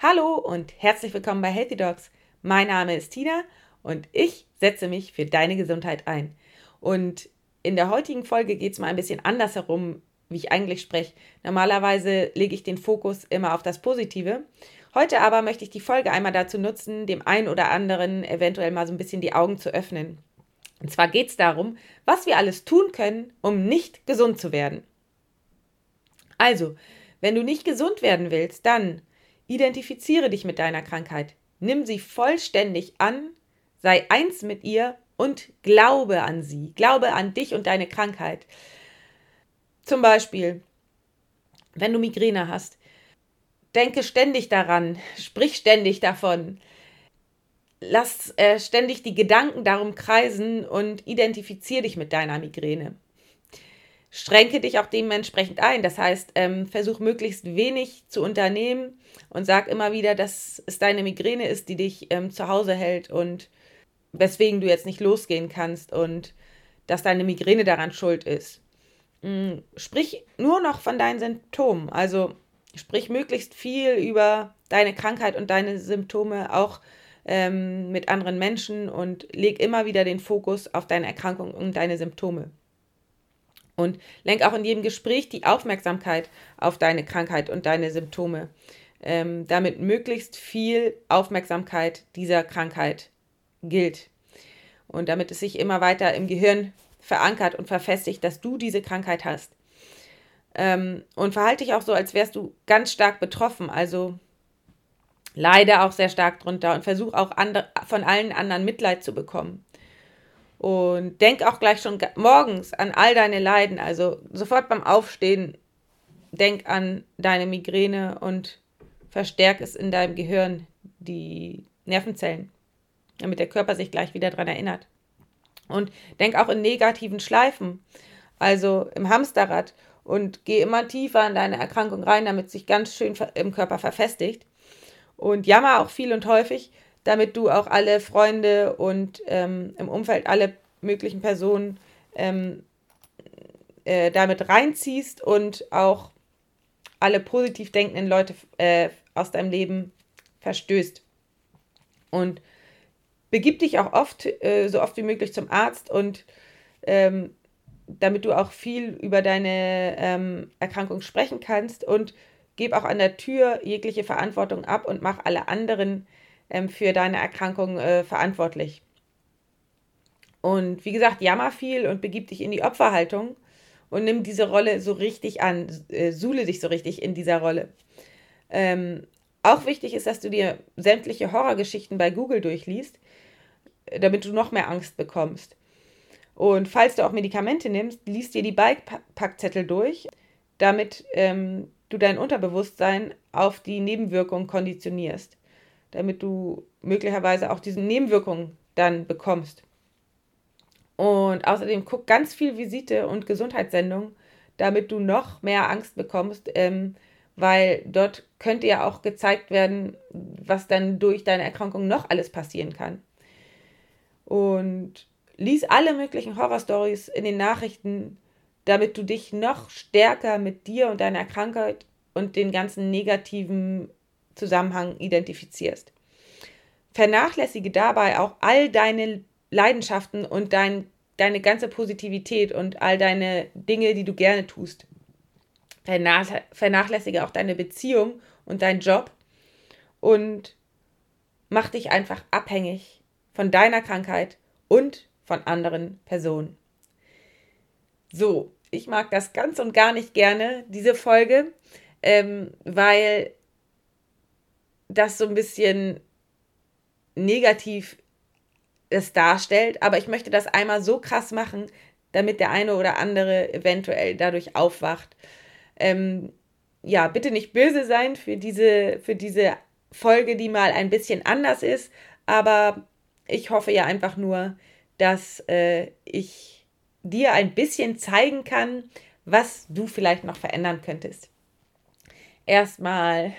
Hallo und herzlich willkommen bei Healthy Dogs. Mein Name ist Tina und ich setze mich für deine Gesundheit ein. Und in der heutigen Folge geht es mal ein bisschen anders herum, wie ich eigentlich spreche. Normalerweise lege ich den Fokus immer auf das Positive. Heute aber möchte ich die Folge einmal dazu nutzen, dem einen oder anderen eventuell mal so ein bisschen die Augen zu öffnen. Und zwar geht es darum, was wir alles tun können, um nicht gesund zu werden. Also, wenn du nicht gesund werden willst, dann Identifiziere dich mit deiner Krankheit. Nimm sie vollständig an, sei eins mit ihr und glaube an sie. Glaube an dich und deine Krankheit. Zum Beispiel, wenn du Migräne hast, denke ständig daran, sprich ständig davon. Lass äh, ständig die Gedanken darum kreisen und identifiziere dich mit deiner Migräne schränke dich auch dementsprechend ein. Das heißt, ähm, versuch möglichst wenig zu unternehmen und sag immer wieder, dass es deine Migräne ist, die dich ähm, zu Hause hält und weswegen du jetzt nicht losgehen kannst und dass deine Migräne daran schuld ist. Mhm. Sprich nur noch von deinen Symptomen. Also sprich möglichst viel über deine Krankheit und deine Symptome auch ähm, mit anderen Menschen und leg immer wieder den Fokus auf deine Erkrankung und deine Symptome. Und lenk auch in jedem Gespräch die Aufmerksamkeit auf deine Krankheit und deine Symptome, ähm, damit möglichst viel Aufmerksamkeit dieser Krankheit gilt. Und damit es sich immer weiter im Gehirn verankert und verfestigt, dass du diese Krankheit hast. Ähm, und verhalte dich auch so, als wärst du ganz stark betroffen. Also leide auch sehr stark drunter und versuch auch andre, von allen anderen Mitleid zu bekommen. Und denk auch gleich schon morgens an all deine Leiden. Also sofort beim Aufstehen denk an deine Migräne und verstärk es in deinem Gehirn, die Nervenzellen, damit der Körper sich gleich wieder daran erinnert. Und denk auch in negativen Schleifen, also im Hamsterrad und geh immer tiefer in deine Erkrankung rein, damit sich ganz schön im Körper verfestigt. Und jammer auch viel und häufig, damit du auch alle Freunde und ähm, im Umfeld alle möglichen Personen ähm, äh, damit reinziehst und auch alle positiv denkenden Leute äh, aus deinem Leben verstößt. Und begib dich auch oft, äh, so oft wie möglich zum Arzt und ähm, damit du auch viel über deine ähm, Erkrankung sprechen kannst und gib auch an der Tür jegliche Verantwortung ab und mach alle anderen ähm, für deine Erkrankung äh, verantwortlich. Und wie gesagt, jammer viel und begib dich in die Opferhaltung und nimm diese Rolle so richtig an, äh, suhle dich so richtig in dieser Rolle. Ähm, auch wichtig ist, dass du dir sämtliche Horrorgeschichten bei Google durchliest, damit du noch mehr Angst bekommst. Und falls du auch Medikamente nimmst, liest dir die Beipackzettel durch, damit ähm, du dein Unterbewusstsein auf die Nebenwirkungen konditionierst damit du möglicherweise auch diese Nebenwirkungen dann bekommst. Und außerdem guck ganz viel Visite und Gesundheitssendungen, damit du noch mehr Angst bekommst, ähm, weil dort könnte ja auch gezeigt werden, was dann durch deine Erkrankung noch alles passieren kann. Und lies alle möglichen Horrorstories in den Nachrichten, damit du dich noch stärker mit dir und deiner Krankheit und den ganzen negativen Zusammenhang identifizierst. Vernachlässige dabei auch all deine Leidenschaften und dein, deine ganze Positivität und all deine Dinge, die du gerne tust. Vernachlässige auch deine Beziehung und deinen Job und mach dich einfach abhängig von deiner Krankheit und von anderen Personen. So, ich mag das ganz und gar nicht gerne, diese Folge, ähm, weil das so ein bisschen negativ es darstellt, aber ich möchte das einmal so krass machen, damit der eine oder andere eventuell dadurch aufwacht. Ähm, ja, bitte nicht böse sein für diese, für diese Folge, die mal ein bisschen anders ist, aber ich hoffe ja einfach nur, dass äh, ich dir ein bisschen zeigen kann, was du vielleicht noch verändern könntest. Erstmal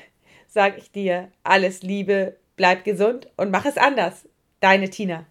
sage ich dir alles Liebe, bleib gesund und mach es anders. Deine Tina.